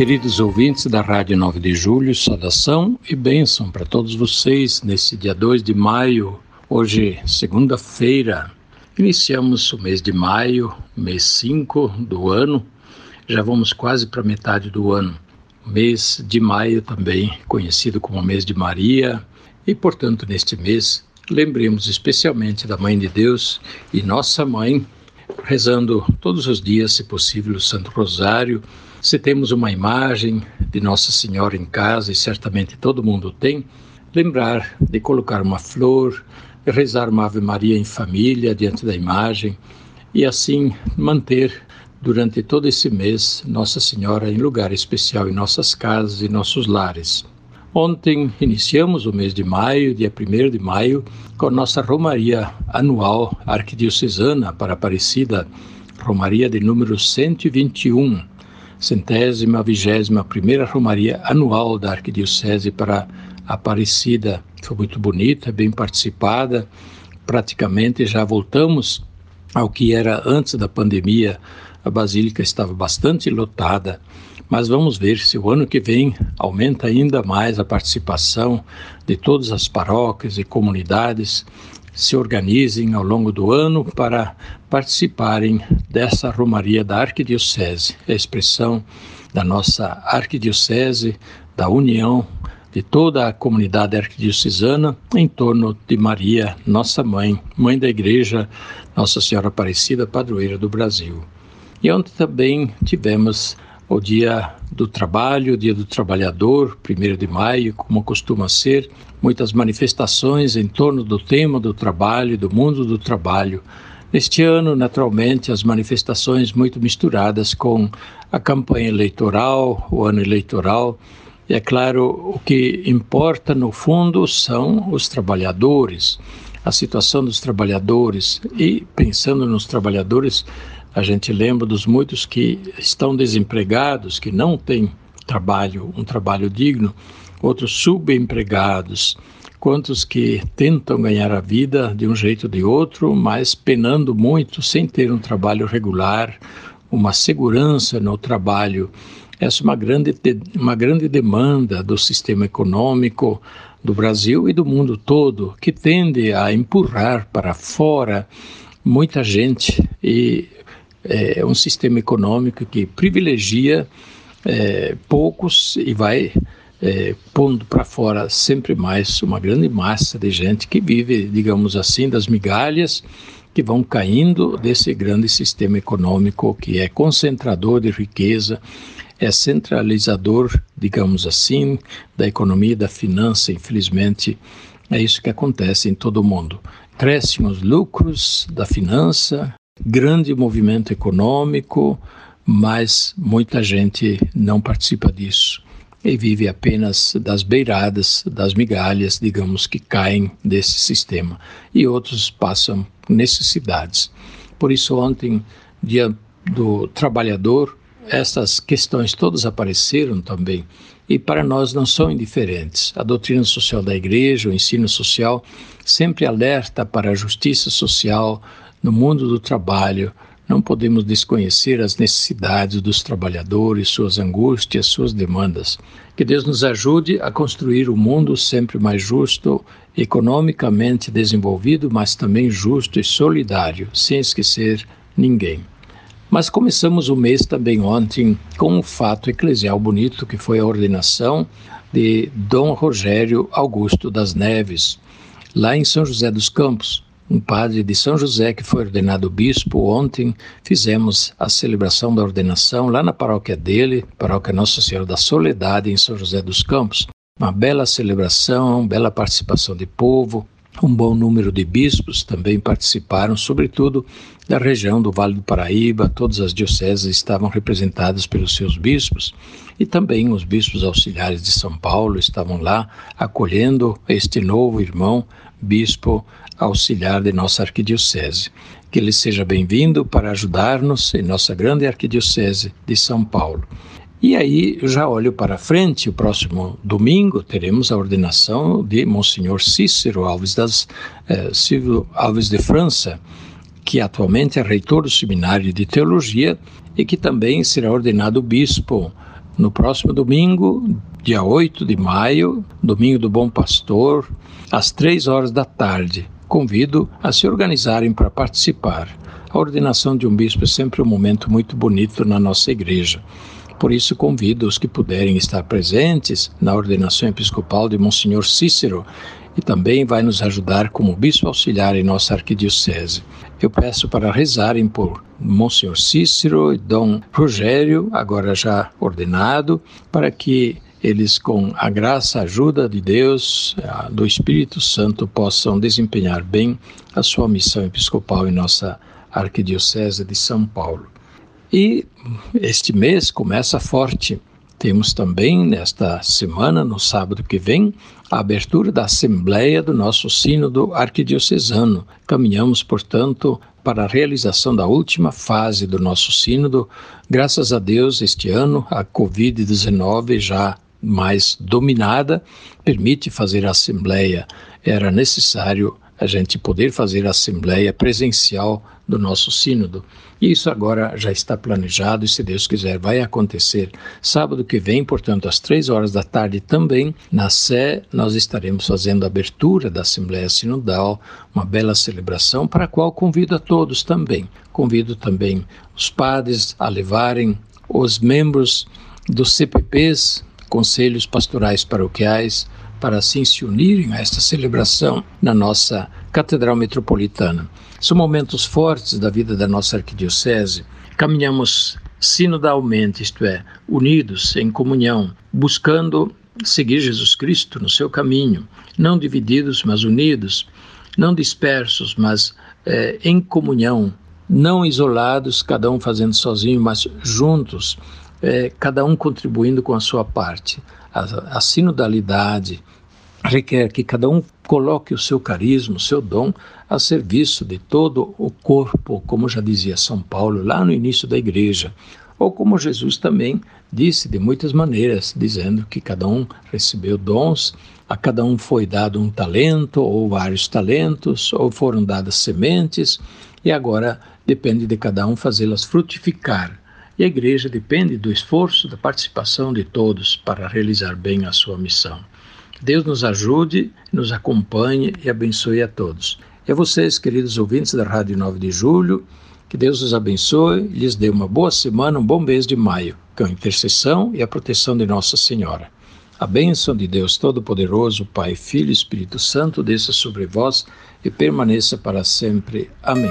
Queridos ouvintes da Rádio 9 de Julho, saudação e bênção para todos vocês nesse dia 2 de maio, hoje, segunda-feira. Iniciamos o mês de maio, mês 5 do ano, já vamos quase para metade do ano. Mês de maio também conhecido como mês de Maria, e portanto, neste mês, lembremos especialmente da Mãe de Deus e nossa mãe, rezando todos os dias, se possível, o Santo Rosário se temos uma imagem de Nossa Senhora em casa, e certamente todo mundo tem, lembrar de colocar uma flor, rezar uma Ave Maria em família diante da imagem e assim manter durante todo esse mês Nossa Senhora em lugar especial em nossas casas e nossos lares. Ontem iniciamos o mês de maio, dia 1 de maio, com nossa Romaria anual arquidiocesana para Aparecida, Romaria de número 121 centésima vigésima primeira romaria anual da Arquidiocese para Aparecida. Foi muito bonita, bem participada. Praticamente já voltamos ao que era antes da pandemia. A basílica estava bastante lotada, mas vamos ver se o ano que vem aumenta ainda mais a participação de todas as paróquias e comunidades se organizem ao longo do ano para participarem dessa Romaria da Arquidiocese, a expressão da nossa Arquidiocese, da união de toda a comunidade arquidiocesana em torno de Maria, nossa mãe, mãe da Igreja, Nossa Senhora Aparecida, padroeira do Brasil. E onde também tivemos o Dia do Trabalho, Dia do Trabalhador, 1 de maio, como costuma ser, muitas manifestações em torno do tema do trabalho, do mundo do trabalho. Neste ano, naturalmente, as manifestações muito misturadas com a campanha eleitoral, o ano eleitoral. E é claro, o que importa no fundo são os trabalhadores, a situação dos trabalhadores. E pensando nos trabalhadores, a gente lembra dos muitos que estão desempregados, que não têm trabalho, um trabalho digno, outros subempregados, quantos que tentam ganhar a vida de um jeito ou de outro, mas penando muito sem ter um trabalho regular, uma segurança no trabalho. Essa é uma grande, uma grande demanda do sistema econômico do Brasil e do mundo todo, que tende a empurrar para fora muita gente e é um sistema econômico que privilegia é, poucos e vai é, pondo para fora sempre mais uma grande massa de gente que vive, digamos assim, das migalhas que vão caindo desse grande sistema econômico que é concentrador de riqueza, é centralizador, digamos assim, da economia e da finança, infelizmente. É isso que acontece em todo o mundo. Crescem os lucros da finança, grande movimento econômico, mas muita gente não participa disso e vive apenas das beiradas, das migalhas, digamos, que caem desse sistema. E outros passam necessidades. Por isso, ontem, dia do trabalhador, essas questões todas apareceram também e para nós não são indiferentes. A doutrina social da igreja, o ensino social, sempre alerta para a justiça social, no mundo do trabalho, não podemos desconhecer as necessidades dos trabalhadores, suas angústias, suas demandas. Que Deus nos ajude a construir um mundo sempre mais justo, economicamente desenvolvido, mas também justo e solidário, sem esquecer ninguém. Mas começamos o mês também ontem com um fato eclesial bonito que foi a ordenação de Dom Rogério Augusto das Neves, lá em São José dos Campos um padre de São José que foi ordenado bispo. Ontem fizemos a celebração da ordenação lá na paróquia dele, paróquia Nossa Senhora da Soledade, em São José dos Campos. Uma bela celebração, bela participação de povo, um bom número de bispos também participaram, sobretudo da região do Vale do Paraíba, todas as dioceses estavam representadas pelos seus bispos e também os bispos auxiliares de São Paulo estavam lá acolhendo este novo irmão, bispo auxiliar de nossa arquidiocese. Que ele seja bem-vindo para ajudar-nos em nossa grande arquidiocese de São Paulo. E aí já olho para frente, o próximo domingo teremos a ordenação de Monsenhor Cícero Alves das eh, Alves de França, que atualmente é reitor do Seminário de Teologia e que também será ordenado bispo no próximo domingo, dia 8 de maio, domingo do Bom Pastor, às três horas da tarde. Convido a se organizarem para participar. A ordenação de um bispo é sempre um momento muito bonito na nossa igreja. Por isso, convido os que puderem estar presentes na ordenação episcopal de Monsenhor Cícero e também vai nos ajudar como bispo auxiliar em nossa arquidiocese. Eu peço para rezarem por Monsenhor Cícero e Dom Rogério, agora já ordenado, para que eles, com a graça, a ajuda de Deus, do Espírito Santo, possam desempenhar bem a sua missão episcopal em nossa arquidiocese de São Paulo. E este mês começa forte. Temos também nesta semana, no sábado que vem, a abertura da Assembleia do nosso Sínodo Arquidiocesano. Caminhamos, portanto, para a realização da última fase do nosso Sínodo. Graças a Deus, este ano, a Covid-19 já mais dominada permite fazer a Assembleia. Era necessário a gente poder fazer a assembleia presencial do nosso sínodo. E isso agora já está planejado e, se Deus quiser, vai acontecer sábado que vem, portanto, às três horas da tarde também, na Sé, nós estaremos fazendo a abertura da Assembleia Sinodal, uma bela celebração para a qual convido a todos também. Convido também os padres a levarem os membros dos CPPs, Conselhos Pastorais Paroquiais, para assim se unirem a esta celebração na nossa Catedral Metropolitana. São momentos fortes da vida da nossa arquidiocese. Caminhamos sinodalmente, isto é, unidos em comunhão, buscando seguir Jesus Cristo no seu caminho, não divididos, mas unidos, não dispersos, mas é, em comunhão, não isolados, cada um fazendo sozinho, mas juntos, é, cada um contribuindo com a sua parte. A, a sinodalidade requer que cada um coloque o seu carisma, o seu dom a serviço de todo o corpo, como já dizia São Paulo lá no início da igreja. Ou como Jesus também disse de muitas maneiras, dizendo que cada um recebeu dons, a cada um foi dado um talento ou vários talentos, ou foram dadas sementes, e agora depende de cada um fazê-las frutificar. E a igreja depende do esforço, da participação de todos para realizar bem a sua missão. Deus nos ajude, nos acompanhe e abençoe a todos. E a vocês, queridos ouvintes da Rádio 9 de Julho, que Deus os abençoe e lhes dê uma boa semana, um bom mês de maio, com a intercessão e a proteção de Nossa Senhora. A bênção de Deus Todo-Poderoso, Pai, Filho e Espírito Santo, desça sobre vós e permaneça para sempre. Amém.